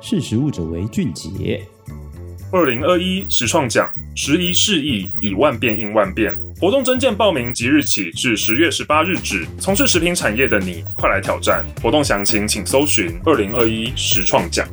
识时务者为俊杰。二零二一实创奖，时移世易，以万变应万变。活动征件报名即日起至十月十八日止。从事食品产业的你，快来挑战！活动详情请搜寻二零二一实创奖。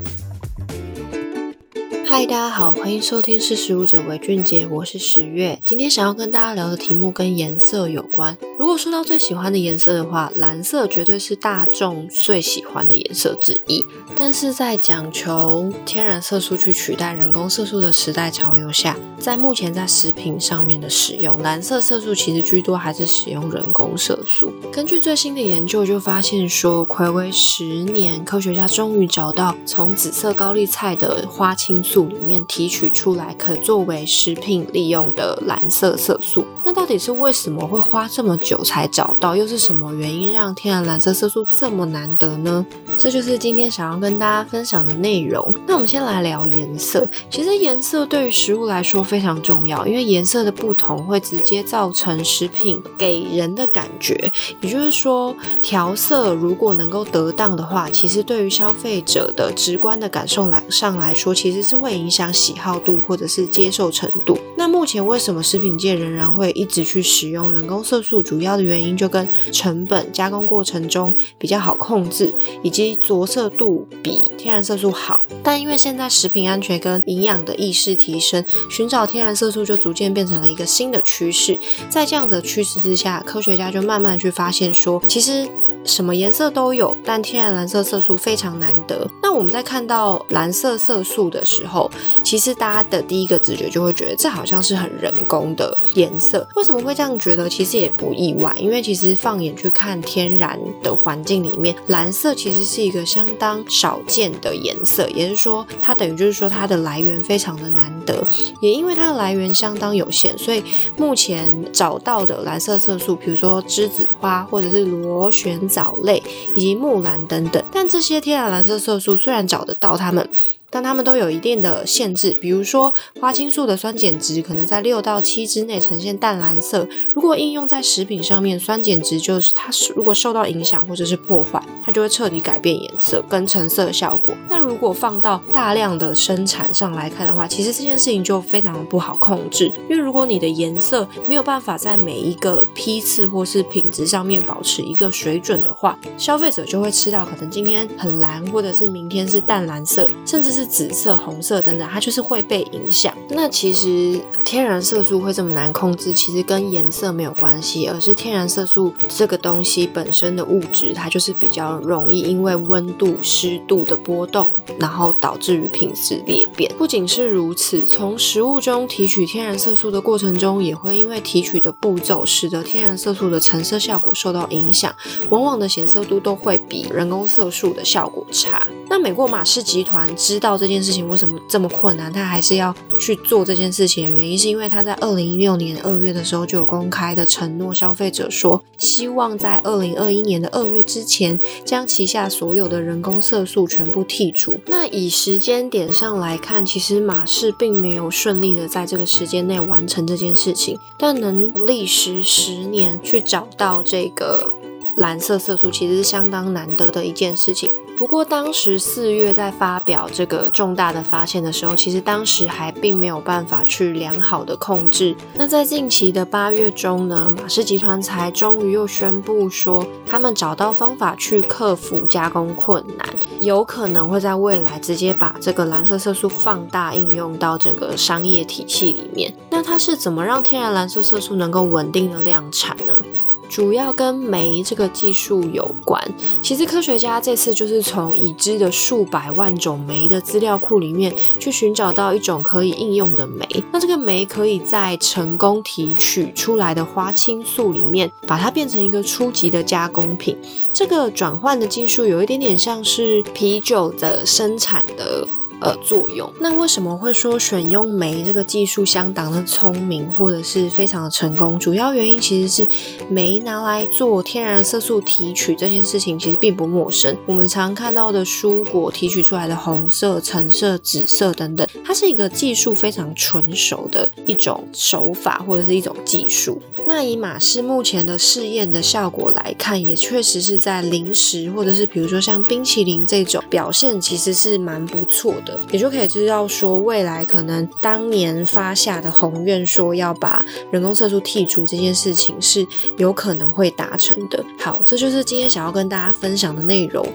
嗨，大家好，欢迎收听识时务者为俊杰，我是十月。今天想要跟大家聊的题目跟颜色有关。如果说到最喜欢的颜色的话，蓝色绝对是大众最喜欢的颜色之一。但是在讲求天然色素去取代人工色素的时代潮流下，在目前在食品上面的使用，蓝色色素其实居多还是使用人工色素。根据最新的研究就发现说，睽违十年，科学家终于找到从紫色高丽菜的花青素里面提取出来可作为食品利用的蓝色色素。那到底是为什么会花这么久才找到？又是什么原因让天然蓝色色素这么难得呢？这就是今天想要跟大家分享的内容。那我们先来聊颜色。其实颜色对于食物来说非常重要，因为颜色的不同会直接造成食品给人的感觉。也就是说，调色如果能够得当的话，其实对于消费者的直观的感受来上来说，其实是会影响喜好度或者是接受程度。那目前为什么食品界仍然会一直去使用人工色素？主要的原因就跟成本、加工过程中比较好控制，以及着色度比天然色素好。但因为现在食品安全跟营养的意识提升，寻找天然色素就逐渐变成了一个新的趋势。在这样子的趋势之下，科学家就慢慢去发现说，其实。什么颜色都有，但天然蓝色色素非常难得。那我们在看到蓝色色素的时候，其实大家的第一个直觉就会觉得这好像是很人工的颜色。为什么会这样觉得？其实也不意外，因为其实放眼去看天然的环境里面，蓝色其实是一个相当少见的颜色，也就是说，它等于就是说它的来源非常的难得。也因为它的来源相当有限，所以目前找到的蓝色色素，比如说栀子花或者是螺旋藻类以及木兰等等，但这些天然蓝色色素虽然找得到它们。但它们都有一定的限制，比如说花青素的酸碱值可能在六到七之内呈现淡蓝色。如果应用在食品上面，酸碱值就是它如果受到影响或者是破坏，它就会彻底改变颜色跟成色效果。如果放到大量的生产上来看的话，其实这件事情就非常的不好控制，因为如果你的颜色没有办法在每一个批次或是品质上面保持一个水准的话，消费者就会吃到可能今天很蓝，或者是明天是淡蓝色，甚至是。紫色、红色等等，它就是会被影响。那其实天然色素会这么难控制，其实跟颜色没有关系，而是天然色素这个东西本身的物质，它就是比较容易因为温度、湿度的波动，然后导致于品质裂变。不仅是如此，从食物中提取天然色素的过程中，也会因为提取的步骤，使得天然色素的成色效果受到影响，往往的显色度都会比人工色素的效果差。那美国马氏集团知道这件事情为什么这么困难，他还是要去做这件事情的原因，是因为他在二零一六年二月的时候就有公开的承诺消费者说，希望在二零二一年的二月之前将旗下所有的人工色素全部剔除。那以时间点上来看，其实马氏并没有顺利的在这个时间内完成这件事情，但能历时十年去找到这个蓝色色素，其实是相当难得的一件事情。不过，当时四月在发表这个重大的发现的时候，其实当时还并没有办法去良好的控制。那在近期的八月中呢，马氏集团才终于又宣布说，他们找到方法去克服加工困难，有可能会在未来直接把这个蓝色色素放大应用到整个商业体系里面。那它是怎么让天然蓝色色素能够稳定的量产呢？主要跟酶这个技术有关。其实科学家这次就是从已知的数百万种酶的资料库里面去寻找到一种可以应用的酶。那这个酶可以在成功提取出来的花青素里面，把它变成一个初级的加工品。这个转换的技术有一点点像是啤酒的生产的呃作用。那为什么会说选用酶这个技术相当的聪明，或者是非常的成功？主要原因其实是酶拿来做天然色素提取这件事情其实并不陌生。我们常看到的蔬果提取出来的红色、橙色、紫色等等，它是一个技术非常纯熟的一种手法或者是一种技术。那以马氏目前的试验的效果来看，也确实是在零食或者是比如说像冰淇淋这种表现，其实是蛮不错的。也就可以知道说，未来可能当年发下的宏愿，说要把人工色素剔除这件事情，是有可能会达成的。好，这就是今天想要跟大家分享的内容。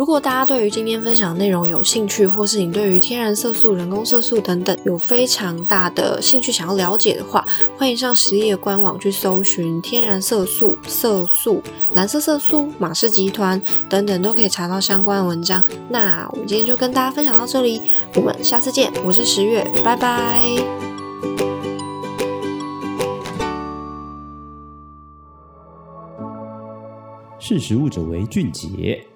如果大家对于今天分享的内容有兴趣，或是你对于天然色素、人工色素等等有非常大的兴趣想要了解的话，欢迎上食力的官网去搜寻天然色素、色素、蓝色色素、马氏集团等等，都可以查到相关的文章。那我们今天就跟大家分享到这里，我们下次见。我是十月，拜拜。识食物者为俊杰。